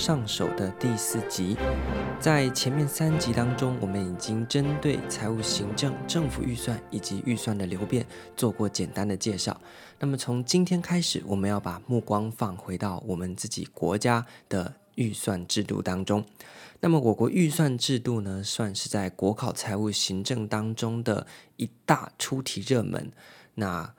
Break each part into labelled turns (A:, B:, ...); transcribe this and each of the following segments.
A: 上手的第四集。在前面三集当中，我们已经针对财务行政、政府预算以及预算的流变做过简单的介绍。那么从今天开始，我们要把目光放回到我们自己国家的预算制度当中。那么我国预算制度呢，算是在国考财务行政当中的一大出题热门。那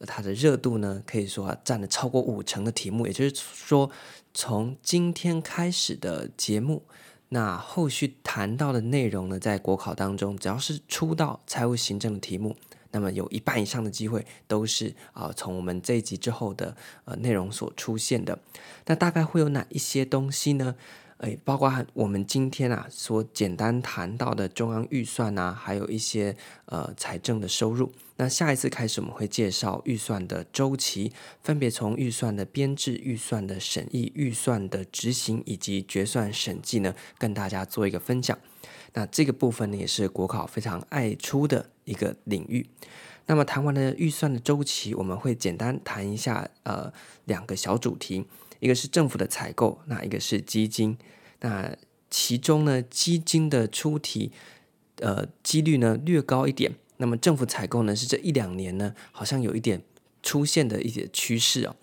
A: 它的热度呢，可以说啊，占了超过五成的题目。也就是说，从今天开始的节目，那后续谈到的内容呢，在国考当中，只要是出到财务行政的题目，那么有一半以上的机会都是啊，从我们这一集之后的呃内容所出现的。那大概会有哪一些东西呢？诶，包括我们今天啊所简单谈到的中央预算啊，还有一些呃财政的收入。那下一次开始，我们会介绍预算的周期，分别从预算的编制、预算的审议、预算的执行以及决算审计呢，跟大家做一个分享。那这个部分呢，也是国考非常爱出的一个领域。那么谈完了预算的周期，我们会简单谈一下呃两个小主题。一个是政府的采购，那一个是基金。那其中呢，基金的出题，呃，几率呢略高一点。那么政府采购呢，是这一两年呢，好像有一点出现的一些趋势哦。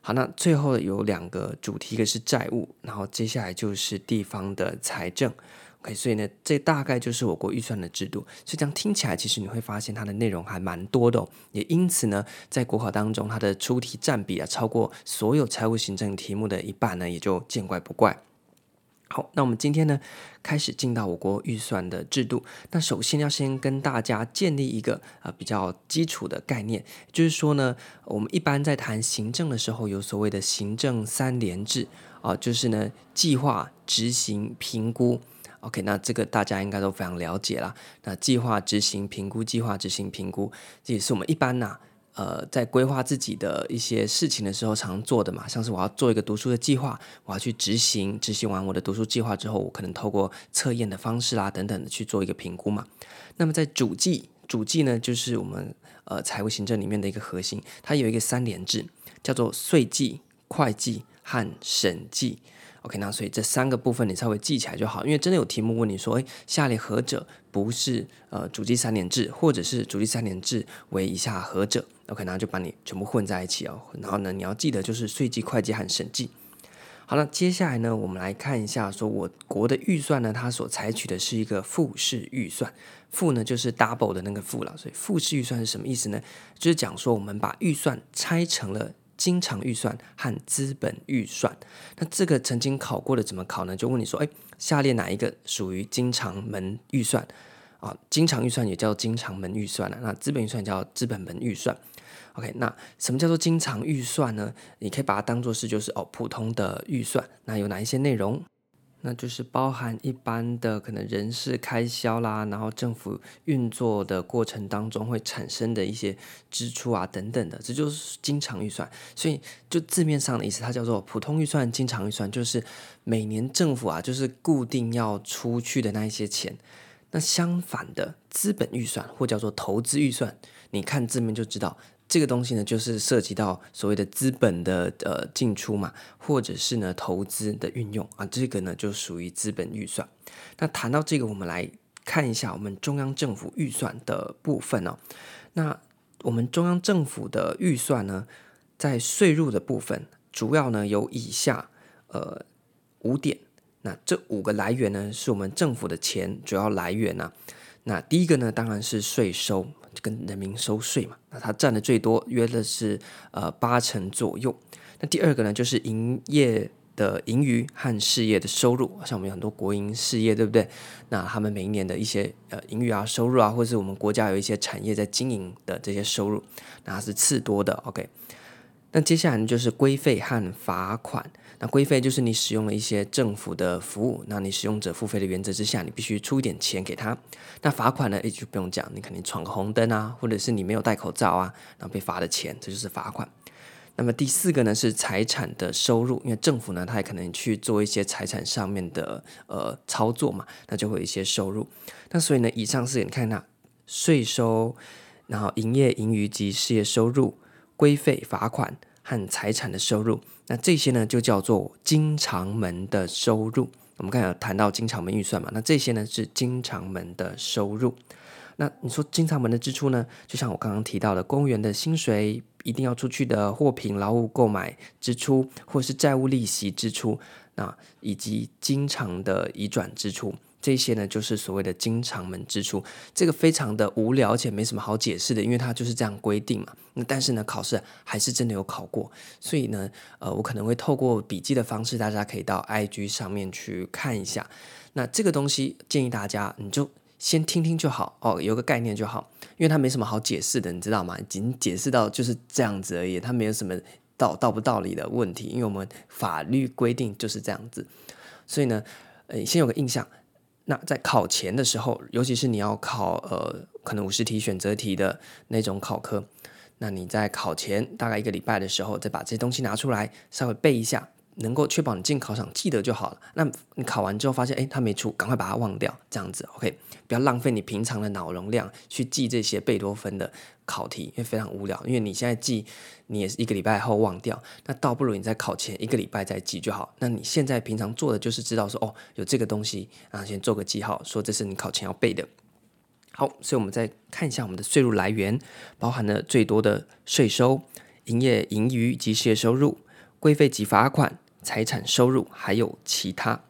A: 好，那最后有两个主题，一个是债务，然后接下来就是地方的财政。OK，所以呢，这大概就是我国预算的制度。所以这样听起来，其实你会发现它的内容还蛮多的哦。也因此呢，在国考当中，它的出题占比啊，超过所有财务行政题目的一半呢，也就见怪不怪。好，那我们今天呢，开始进到我国预算的制度。那首先要先跟大家建立一个呃比较基础的概念，就是说呢，我们一般在谈行政的时候，有所谓的行政三联制啊，就是呢，计划、执行、评估。OK，那这个大家应该都非常了解啦。那计划、执行、评估，计划、执行、评估，这也是我们一般呐、呃，在规划自己的一些事情的时候常做的嘛。像是我要做一个读书的计划，我要去执行，执行完我的读书计划之后，我可能透过测验的方式啦等等的去做一个评估嘛。那么在主计，主计呢，就是我们呃财务行政里面的一个核心，它有一个三联制，叫做税计、会计和审计。OK，那所以这三个部分你稍微记起来就好，因为真的有题目问你说，诶，下列何者不是呃主计三联制，或者是主计三联制为以下何者？OK，那就把你全部混在一起哦。然后呢，你要记得就是税计、会计和审计。好了，接下来呢，我们来看一下，说我国的预算呢，它所采取的是一个复式预算，复呢就是 double 的那个复了，所以复式预算是什么意思呢？就是讲说我们把预算拆成了。经常预算和资本预算，那这个曾经考过的怎么考呢？就问你说，哎，下列哪一个属于经常门预算啊？经常预算也叫经常门预算了，那资本预算叫资本门预算。OK，那什么叫做经常预算呢？你可以把它当做是就是哦普通的预算，那有哪一些内容？那就是包含一般的可能人事开销啦，然后政府运作的过程当中会产生的一些支出啊等等的，这就是经常预算。所以就字面上的意思，它叫做普通预算、经常预算，就是每年政府啊就是固定要出去的那一些钱。那相反的资本预算或叫做投资预算，你看字面就知道。这个东西呢，就是涉及到所谓的资本的呃进出嘛，或者是呢投资的运用啊，这个呢就属于资本预算。那谈到这个，我们来看一下我们中央政府预算的部分哦。那我们中央政府的预算呢，在税入的部分，主要呢有以下呃五点。那这五个来源呢，是我们政府的钱主要来源啊。那第一个呢，当然是税收。跟人民收税嘛，那它占的最多，约的是呃八成左右。那第二个呢，就是营业的盈余和事业的收入，像我们有很多国营事业，对不对？那他们每一年的一些呃盈余啊、收入啊，或者是我们国家有一些产业在经营的这些收入，那是次多的。OK，那接下来呢，就是规费和罚款。那规费就是你使用了一些政府的服务，那你使用者付费的原则之下，你必须出一点钱给他。那罚款呢？也就不用讲，你肯定闯个红灯啊，或者是你没有戴口罩啊，然后被罚的钱，这就是罚款。那么第四个呢是财产的收入，因为政府呢，它也可能去做一些财产上面的呃操作嘛，那就会有一些收入。那所以呢，以上是你看那税收，然后营业盈余及事业收入、规费、罚款。和财产的收入。那这些呢，就叫做经常门的收入。我们刚才有谈到经常门预算嘛，那这些呢是经常门的收入。那你说经常门的支出呢？就像我刚刚提到的，公务员的薪水一定要出去的货品、劳务购买支出，或是债务利息支出，那以及经常的移转支出，这些呢就是所谓的经常门支出。这个非常的无聊，而且没什么好解释的，因为它就是这样规定嘛。那但是呢，考试还是真的有考过，所以呢，呃，我可能会透过笔记的方式，大家可以到 IG 上面去看一下。那这个东西建议大家，你就。先听听就好哦，有个概念就好，因为它没什么好解释的，你知道吗？仅解释到就是这样子而已，它没有什么道道不道理的问题，因为我们法律规定就是这样子，所以呢，呃，先有个印象。那在考前的时候，尤其是你要考呃可能五十题选择题的那种考科，那你在考前大概一个礼拜的时候，再把这些东西拿出来稍微背一下。能够确保你进考场记得就好了。那你考完之后发现，诶，他没出，赶快把它忘掉，这样子，OK，不要浪费你平常的脑容量去记这些贝多芬的考题，因为非常无聊。因为你现在记，你也是一个礼拜后忘掉，那倒不如你在考前一个礼拜再记就好。那你现在平常做的就是知道说，哦，有这个东西啊，先做个记号，说这是你考前要背的。好，所以我们再看一下我们的税入来源，包含了最多的税收、营业盈余及事业收入、规费及罚款。财产收入还有其他，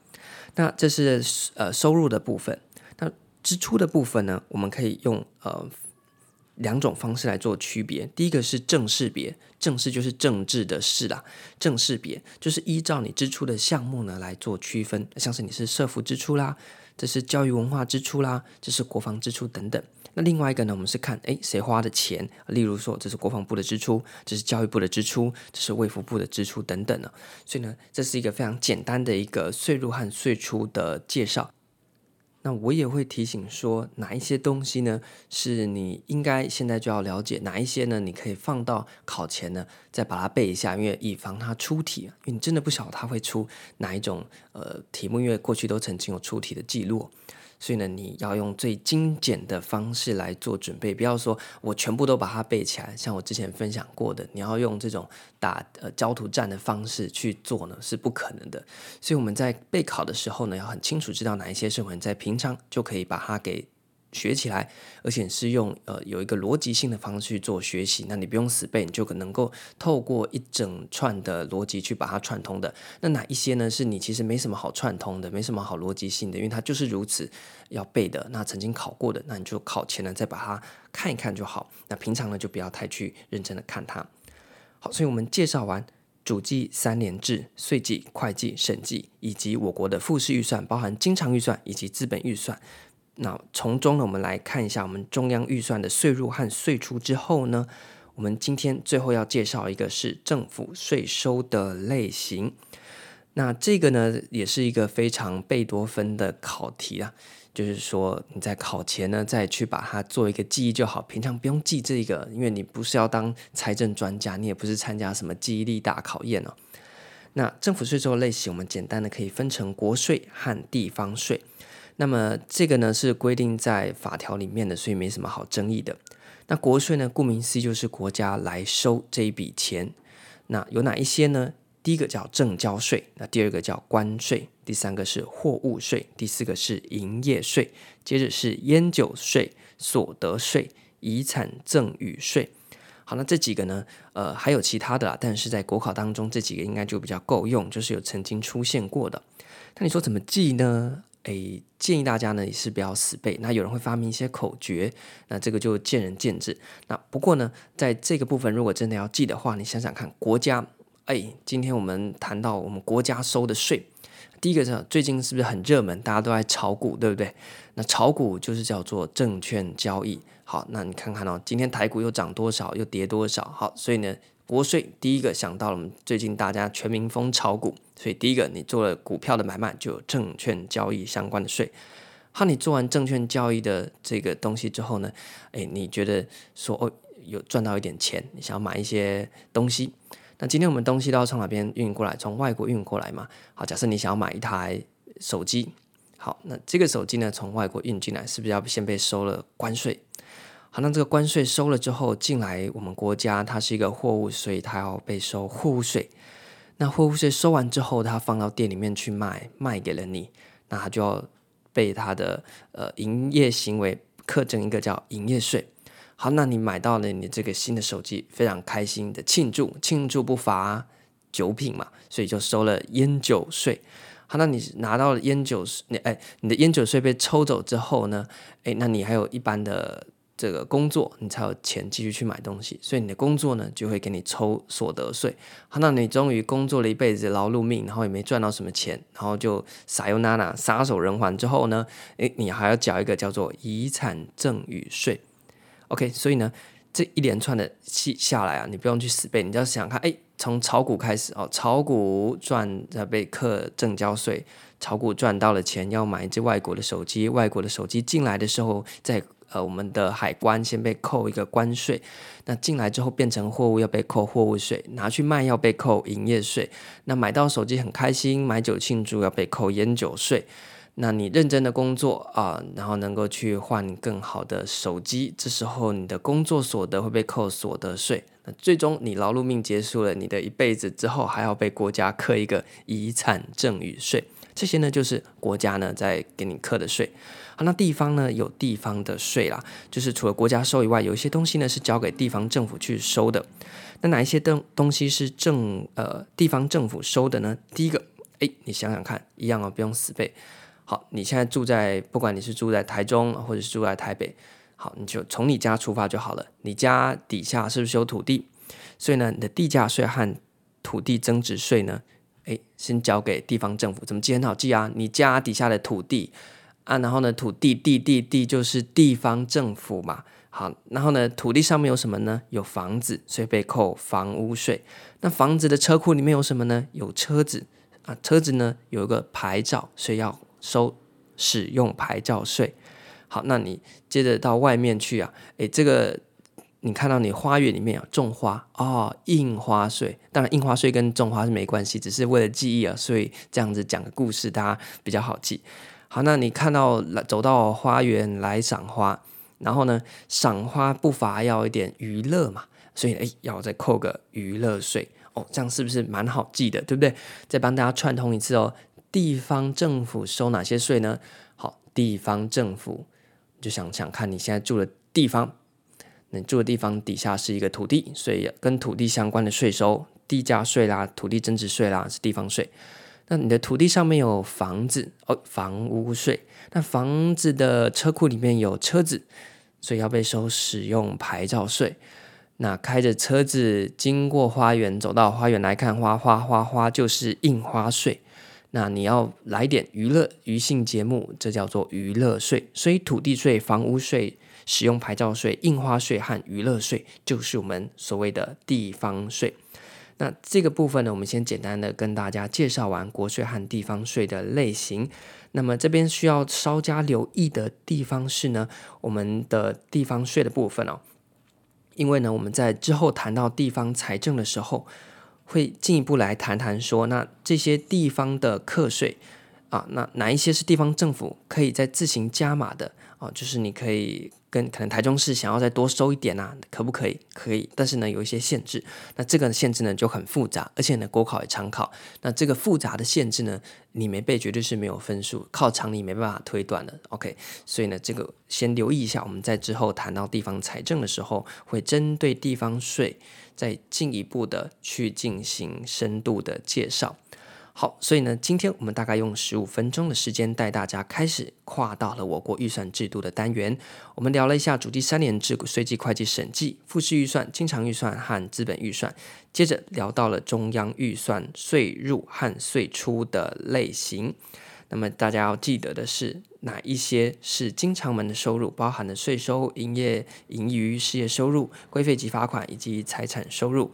A: 那这是呃收入的部分。那支出的部分呢？我们可以用呃两种方式来做区别。第一个是正式别，正式就是政治的事啦。正式别就是依照你支出的项目呢来做区分，像是你是社福支出啦，这是教育文化支出啦，这是国防支出等等。那另外一个呢，我们是看，诶，谁花的钱？例如说，这是国防部的支出，这是教育部的支出，这是卫福部的支出等等呢。所以呢，这是一个非常简单的一个税入和税出的介绍。那我也会提醒说，哪一些东西呢，是你应该现在就要了解，哪一些呢，你可以放到考前呢，再把它背一下，因为以防它出题，因为你真的不晓得它会出哪一种呃题目，因为过去都曾经有出题的记录。所以呢，你要用最精简的方式来做准备，不要说我全部都把它背起来。像我之前分享过的，你要用这种打呃焦土战的方式去做呢，是不可能的。所以我们在备考的时候呢，要很清楚知道哪一些是我们在平常就可以把它给。学起来，而且是用呃有一个逻辑性的方式做学习，那你不用死背，你就可能够透过一整串的逻辑去把它串通的。那哪一些呢？是你其实没什么好串通的，没什么好逻辑性的，因为它就是如此要背的。那曾经考过的，那你就考前呢再把它看一看就好。那平常呢就不要太去认真的看它。好，所以我们介绍完主计三联制、税计、会计、审计，以及我国的复式预算，包含经常预算以及资本预算。那从中呢，我们来看一下我们中央预算的税入和税出之后呢，我们今天最后要介绍一个是政府税收的类型。那这个呢，也是一个非常贝多芬的考题啊，就是说你在考前呢，再去把它做一个记忆就好，平常不用记这个，因为你不是要当财政专家，你也不是参加什么记忆力大考验哦。那政府税收类型，我们简单的可以分成国税和地方税。那么这个呢是规定在法条里面的，所以没什么好争议的。那国税呢，顾名思义就是国家来收这一笔钱。那有哪一些呢？第一个叫证交税，那第二个叫关税，第三个是货物税，第四个是营业税，接着是烟酒税、所得税、遗产赠与税。好，那这几个呢，呃，还有其他的啦，但是在国考当中，这几个应该就比较够用，就是有曾经出现过的。那你说怎么记呢？诶，建议大家呢也是不要死背。那有人会发明一些口诀，那这个就见仁见智。那不过呢，在这个部分，如果真的要记的话，你想想看，国家，诶，今天我们谈到我们国家收的税，第一个是最近是不是很热门？大家都在炒股，对不对？那炒股就是叫做证券交易。好，那你看看哦，今天台股又涨多少，又跌多少？好，所以呢。国税第一个想到了，我们最近大家全民疯炒股，所以第一个你做了股票的买卖，就有证券交易相关的税。好，你做完证券交易的这个东西之后呢，诶，你觉得说哦有赚到一点钱，你想要买一些东西，那今天我们东西都要从哪边运过来？从外国运过来嘛。好，假设你想要买一台手机，好，那这个手机呢从外国运进来，是不是要先被收了关税？好，那这个关税收了之后进来我们国家，它是一个货物，所以它要被收货物税。那货物税收完之后，它放到店里面去卖，卖给了你，那它就要被它的呃营业行为课征一个叫营业税。好，那你买到了你这个新的手机，非常开心的庆祝，庆祝不乏酒品嘛，所以就收了烟酒税。好，那你拿到了烟酒税，你哎，你的烟酒税被抽走之后呢？哎，那你还有一般的。这个工作，你才有钱继续去买东西，所以你的工作呢，就会给你抽所得税。好，那你终于工作了一辈子劳碌命，然后也没赚到什么钱，然后就撒尤那拉撒手人寰之后呢，诶，你还要缴一个叫做遗产赠与税。OK，所以呢，这一连串的戏下来啊，你不用去死背，你就要想看，哎，从炒股开始哦，炒股赚在被课证交税，炒股赚到了钱要买一只外国的手机，外国的手机进来的时候再。呃，我们的海关先被扣一个关税，那进来之后变成货物要被扣货物税，拿去卖要被扣营业税。那买到手机很开心，买酒庆祝要被扣烟酒税。那你认真的工作啊，然后能够去换更好的手机，这时候你的工作所得会被扣所得税。那最终你劳碌命结束了，你的一辈子之后还要被国家课一个遗产赠与税。这些呢，就是国家呢在给你课的税。好，那地方呢有地方的税啦，就是除了国家收以外，有一些东西呢是交给地方政府去收的。那哪一些东东西是政呃地方政府收的呢？第一个，哎，你想想看，一样哦，不用死背。好，你现在住在，不管你是住在台中或者是住在台北，好，你就从你家出发就好了。你家底下是不是有土地？所以呢，你的地价税和土地增值税呢？哎，先交给地方政府，怎么记？很好记啊！你家底下的土地啊，然后呢，土地地地地就是地方政府嘛。好，然后呢，土地上面有什么呢？有房子，所以被扣房屋税。那房子的车库里面有什么呢？有车子啊，车子呢有一个牌照，所以要收使用牌照税。好，那你接着到外面去啊，哎，这个。你看到你花园里面啊种花哦，印花税。当然，印花税跟种花是没关系，只是为了记忆啊，所以这样子讲个故事，大家比较好记。好，那你看到走到花园来赏花，然后呢，赏花不乏要一点娱乐嘛，所以诶，要再扣个娱乐税哦，这样是不是蛮好记的，对不对？再帮大家串通一次哦，地方政府收哪些税呢？好，地方政府就想想看你现在住的地方。你住的地方底下是一个土地，所以跟土地相关的税收，地价税啦、土地增值税啦是地方税。那你的土地上面有房子哦，房屋税。那房子的车库里面有车子，所以要被收使用牌照税。那开着车子经过花园，走到花园来看花，花花花就是印花税。那你要来点娱乐娱乐节目，这叫做娱乐税。所以土地税、房屋税。使用牌照税、印花税和娱乐税，就是我们所谓的地方税。那这个部分呢，我们先简单的跟大家介绍完国税和地方税的类型。那么这边需要稍加留意的地方是呢，我们的地方税的部分哦，因为呢，我们在之后谈到地方财政的时候，会进一步来谈谈说，那这些地方的课税啊，那哪一些是地方政府可以再自行加码的？啊，就是你可以跟可能台中市想要再多收一点啊，可不可以？可以，但是呢，有一些限制。那这个限制呢就很复杂，而且呢国考也常考。那这个复杂的限制呢，你没背绝对是没有分数，靠常理没办法推断的。OK，所以呢这个先留意一下，我们在之后谈到地方财政的时候，会针对地方税再进一步的去进行深度的介绍。好，所以呢，今天我们大概用十五分钟的时间带大家开始跨到了我国预算制度的单元。我们聊了一下主计三联制、税计会计审计、复式预算、经常预算和资本预算，接着聊到了中央预算税入和税出的类型。那么大家要记得的是，哪一些是经常门的收入，包含了税收、营业盈余、事业收入、规费及罚款以及财产收入。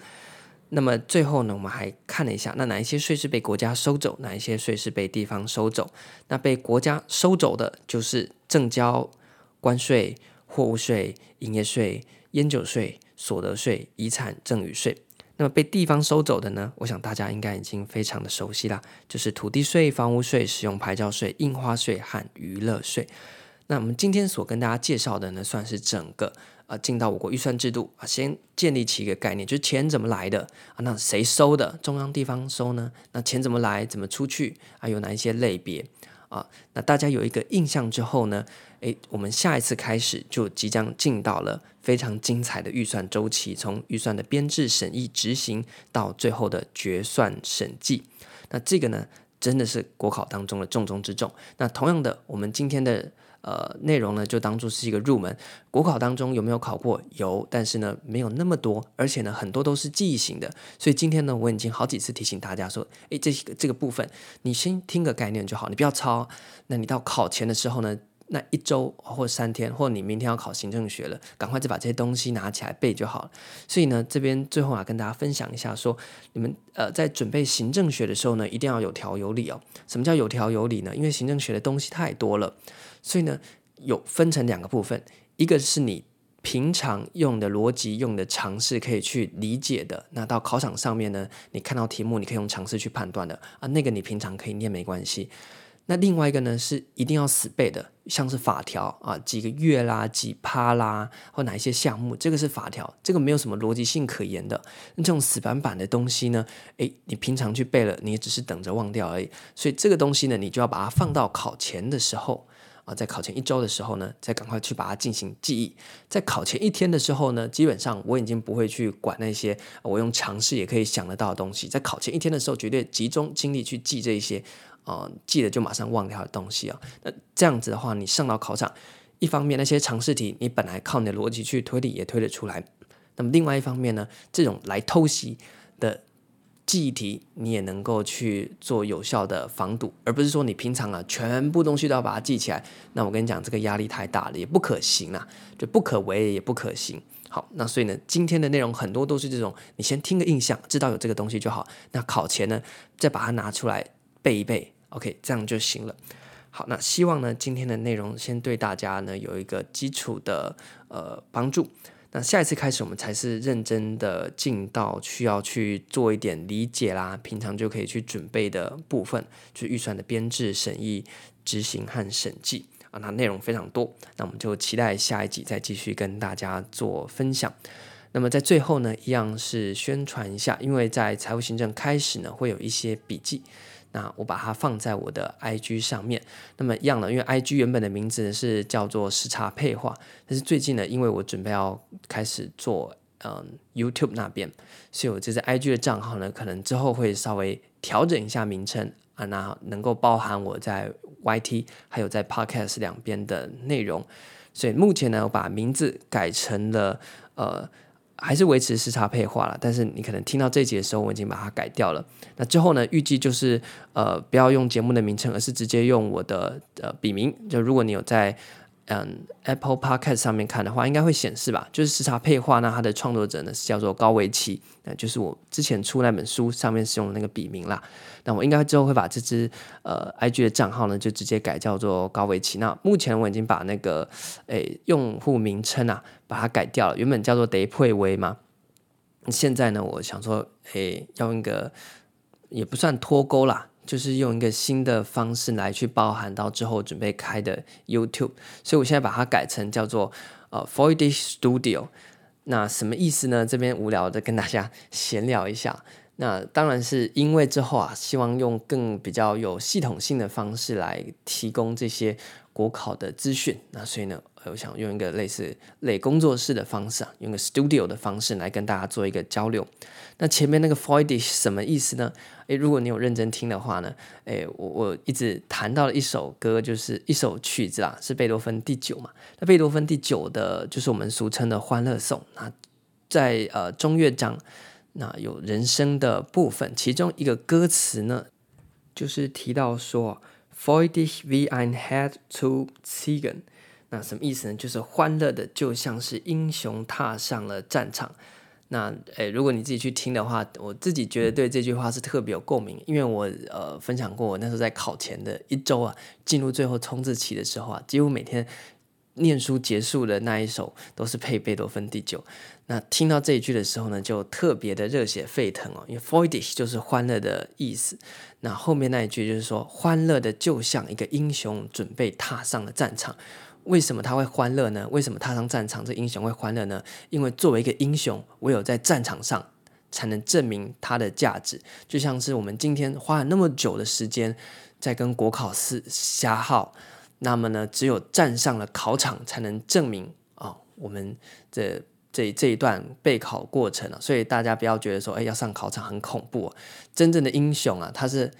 A: 那么最后呢，我们还看了一下，那哪一些税是被国家收走，哪一些税是被地方收走？那被国家收走的就是证交、关税、货物税、营业税、烟酒税、所得税、遗产赠与税。那么被地方收走的呢，我想大家应该已经非常的熟悉啦，就是土地税、房屋税、使用牌照税、印花税和娱乐税。那我们今天所跟大家介绍的呢，算是整个。啊进到我国预算制度啊，先建立起一个概念，就是钱怎么来的啊？那谁收的？中央地方收呢？那钱怎么来？怎么出去？还有哪一些类别啊？那大家有一个印象之后呢？诶，我们下一次开始就即将进到了非常精彩的预算周期，从预算的编制、审议、执行到最后的决算审计。那这个呢，真的是国考当中的重中之重。那同样的，我们今天的呃内容呢，就当做是一个入门。国考当中有没有考过？有，但是呢，没有那么多，而且呢，很多都是记忆型的。所以今天呢，我已经好几次提醒大家说，诶，这个这个部分，你先听个概念就好，你不要抄。那你到考前的时候呢，那一周或三天，或你明天要考行政学了，赶快就把这些东西拿起来背就好了。所以呢，这边最后啊，跟大家分享一下，说你们呃在准备行政学的时候呢，一定要有条有理哦。什么叫有条有理呢？因为行政学的东西太多了，所以呢，有分成两个部分，一个是你平常用的逻辑、用的常识可以去理解的，那到考场上面呢，你看到题目，你可以用常识去判断的啊，那个你平常可以念没关系。那另外一个呢，是一定要死背的，像是法条啊，几个月啦，几趴啦，或哪一些项目，这个是法条，这个没有什么逻辑性可言的。那这种死板板的东西呢，诶，你平常去背了，你也只是等着忘掉而已。所以这个东西呢，你就要把它放到考前的时候啊，在考前一周的时候呢，再赶快去把它进行记忆。在考前一天的时候呢，基本上我已经不会去管那些我用常识也可以想得到的东西。在考前一天的时候，绝对集中精力去记这一些。啊，记得就马上忘掉的东西啊。那这样子的话，你上到考场，一方面那些常识题，你本来靠你的逻辑去推理也推得出来。那么另外一方面呢，这种来偷袭的记忆题，你也能够去做有效的防堵，而不是说你平常啊全部东西都要把它记起来。那我跟你讲，这个压力太大了，也不可行啊，就不可为也不可行。好，那所以呢，今天的内容很多都是这种，你先听个印象，知道有这个东西就好。那考前呢，再把它拿出来。背一背，OK，这样就行了。好，那希望呢，今天的内容先对大家呢有一个基础的呃帮助。那下一次开始，我们才是认真的进到需要去做一点理解啦，平常就可以去准备的部分，就是预算的编制、审议、执行和审计啊。那内容非常多，那我们就期待下一集再继续跟大家做分享。那么在最后呢，一样是宣传一下，因为在财务行政开始呢，会有一些笔记。那我把它放在我的 IG 上面。那么一样的，因为 IG 原本的名字是叫做时差配话，但是最近呢，因为我准备要开始做嗯 YouTube 那边，所以我这支 IG 的账号呢，可能之后会稍微调整一下名称啊，那能够包含我在 YT 还有在 Podcast 两边的内容。所以目前呢，我把名字改成了呃。还是维持时差配话了，但是你可能听到这节的时候，我已经把它改掉了。那之后呢，预计就是呃，不要用节目的名称，而是直接用我的呃笔名。就如果你有在。嗯，Apple Podcast 上面看的话，应该会显示吧？就是时差配画，那它的创作者呢是叫做高维奇，那就是我之前出那本书上面使用那个笔名啦。那我应该之后会把这支呃 IG 的账号呢，就直接改叫做高维奇。那目前我已经把那个诶用户名称啊，把它改掉了，原本叫做德佩威嘛。现在呢，我想说，诶，要用一个也不算脱钩啦。就是用一个新的方式来去包含到之后准备开的 YouTube，所以我现在把它改成叫做呃 void Studio。那什么意思呢？这边无聊的跟大家闲聊一下。那当然是因为之后啊，希望用更比较有系统性的方式来提供这些国考的资讯。那所以呢，我想用一个类似类工作室的方式啊，用个 Studio 的方式来跟大家做一个交流。那前面那个 Freudish 什么意思呢？诶，如果你有认真听的话呢，诶，我我一直弹到了一首歌，就是一首曲子啊，是贝多芬第九嘛。那贝多芬第九的，就是我们俗称的《欢乐颂》。那在呃中乐章，那有人声的部分，其中一个歌词呢，就是提到说 Freudig wie ein Held zu ziehen。那什么意思呢？就是欢乐的，就像是英雄踏上了战场。那诶，如果你自己去听的话，我自己觉得对这句话是特别有共鸣，因为我呃分享过，我那时候在考前的一周啊，进入最后冲刺期的时候啊，几乎每天念书结束的那一首都是配贝多芬第九。那听到这一句的时候呢，就特别的热血沸腾哦，因为 Freudig 就是欢乐的意思。那后面那一句就是说，欢乐的就像一个英雄准备踏上了战场。为什么他会欢乐呢？为什么踏上战场这英雄会欢乐呢？因为作为一个英雄，唯有在战场上才能证明他的价值。就像是我们今天花了那么久的时间在跟国考试瞎耗，那么呢，只有站上了考场才能证明啊、我们这这这一段备考过程啊。所以大家不要觉得说，哎，要上考场很恐怖、真正的英雄啊，他是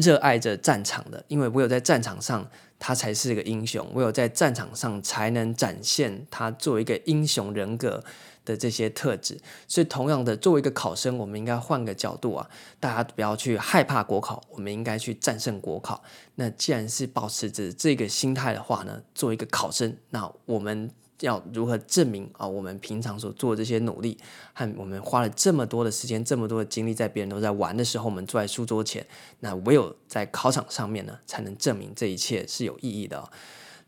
A: 热爱着战场的，因为唯有在战场上。他才是个英雄，唯有在战场上才能展现他作为一个英雄人格的这些特质。所以，同样的，作为一个考生，我们应该换个角度啊，大家不要去害怕国考，我们应该去战胜国考。那既然是保持着这个心态的话呢，作为一个考生，那我们。要如何证明啊？我们平常所做的这些努力，和我们花了这么多的时间、这么多的精力，在别人都在玩的时候，我们坐在书桌前，那唯有在考场上面呢，才能证明这一切是有意义的哦。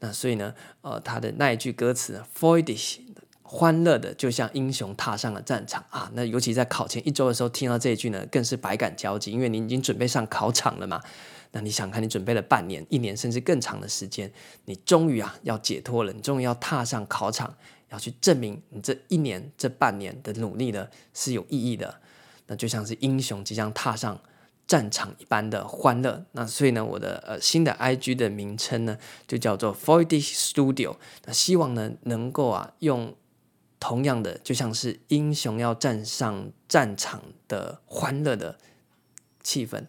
A: 那所以呢，呃，他的那一句歌词 f r e u d i s h 欢乐的，就像英雄踏上了战场啊。那尤其在考前一周的时候，听到这一句呢，更是百感交集，因为你已经准备上考场了嘛。那你想看，你准备了半年、一年，甚至更长的时间，你终于啊要解脱了，你终于要踏上考场，要去证明你这一年、这半年的努力呢是有意义的。那就像是英雄即将踏上战场一般的欢乐。那所以呢，我的呃新的 IG 的名称呢就叫做 Freudig Studio。那希望呢能够啊用同样的，就像是英雄要站上战场的欢乐的气氛，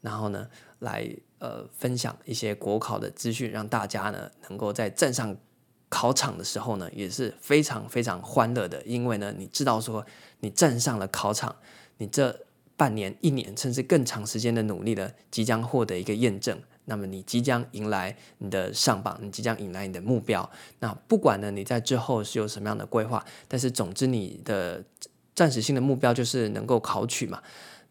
A: 然后呢。来呃分享一些国考的资讯，让大家呢能够在站上考场的时候呢也是非常非常欢乐的，因为呢你知道说你站上了考场，你这半年、一年甚至更长时间的努力呢即将获得一个验证，那么你即将迎来你的上榜，你即将迎来你的目标。那不管呢你在之后是有什么样的规划，但是总之你的暂时性的目标就是能够考取嘛。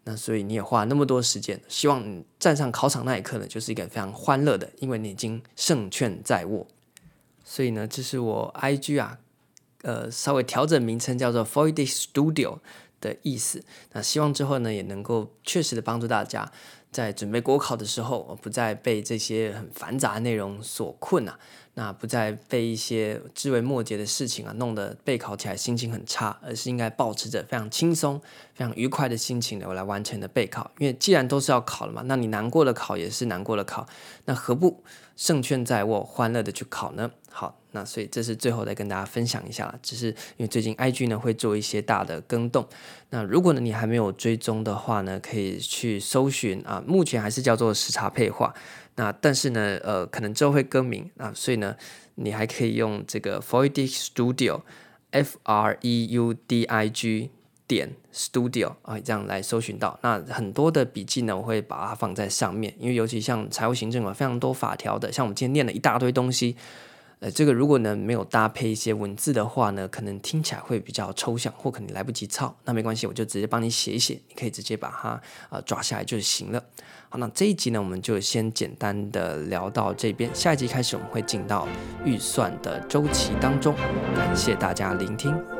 A: 那所以你也花那么多时间，希望你站上考场那一刻呢，就是一个非常欢乐的，因为你已经胜券在握。所以呢，这是我 IG 啊，呃，稍微调整名称叫做 foid Studio 的意思。那希望之后呢，也能够确实的帮助大家，在准备国考的时候，不再被这些很繁杂的内容所困啊。那不再被一些枝微末节的事情啊弄得备考起来心情很差，而是应该保持着非常轻松、非常愉快的心情来完成的备考。因为既然都是要考了嘛，那你难过的考也是难过的考，那何不胜券在握，欢乐的去考呢？好，那所以这是最后再跟大家分享一下了。只是因为最近 IG 呢会做一些大的更动，那如果呢你还没有追踪的话呢，可以去搜寻啊，目前还是叫做时差配画。那但是呢，呃，可能之后会更名啊，所以呢，你还可以用这个 Freudig Studio，F R E U D I G 点 Studio 啊，这样来搜寻到。那很多的笔记呢，我会把它放在上面，因为尤其像财务行政有非常多法条的，像我们今天念了一大堆东西。呃，这个如果呢没有搭配一些文字的话呢，可能听起来会比较抽象，或可能来不及抄。那没关系，我就直接帮你写一写，你可以直接把它呃抓下来就行了。好，那这一集呢，我们就先简单的聊到这边。下一集开始，我们会进到预算的周期当中。感谢大家聆听。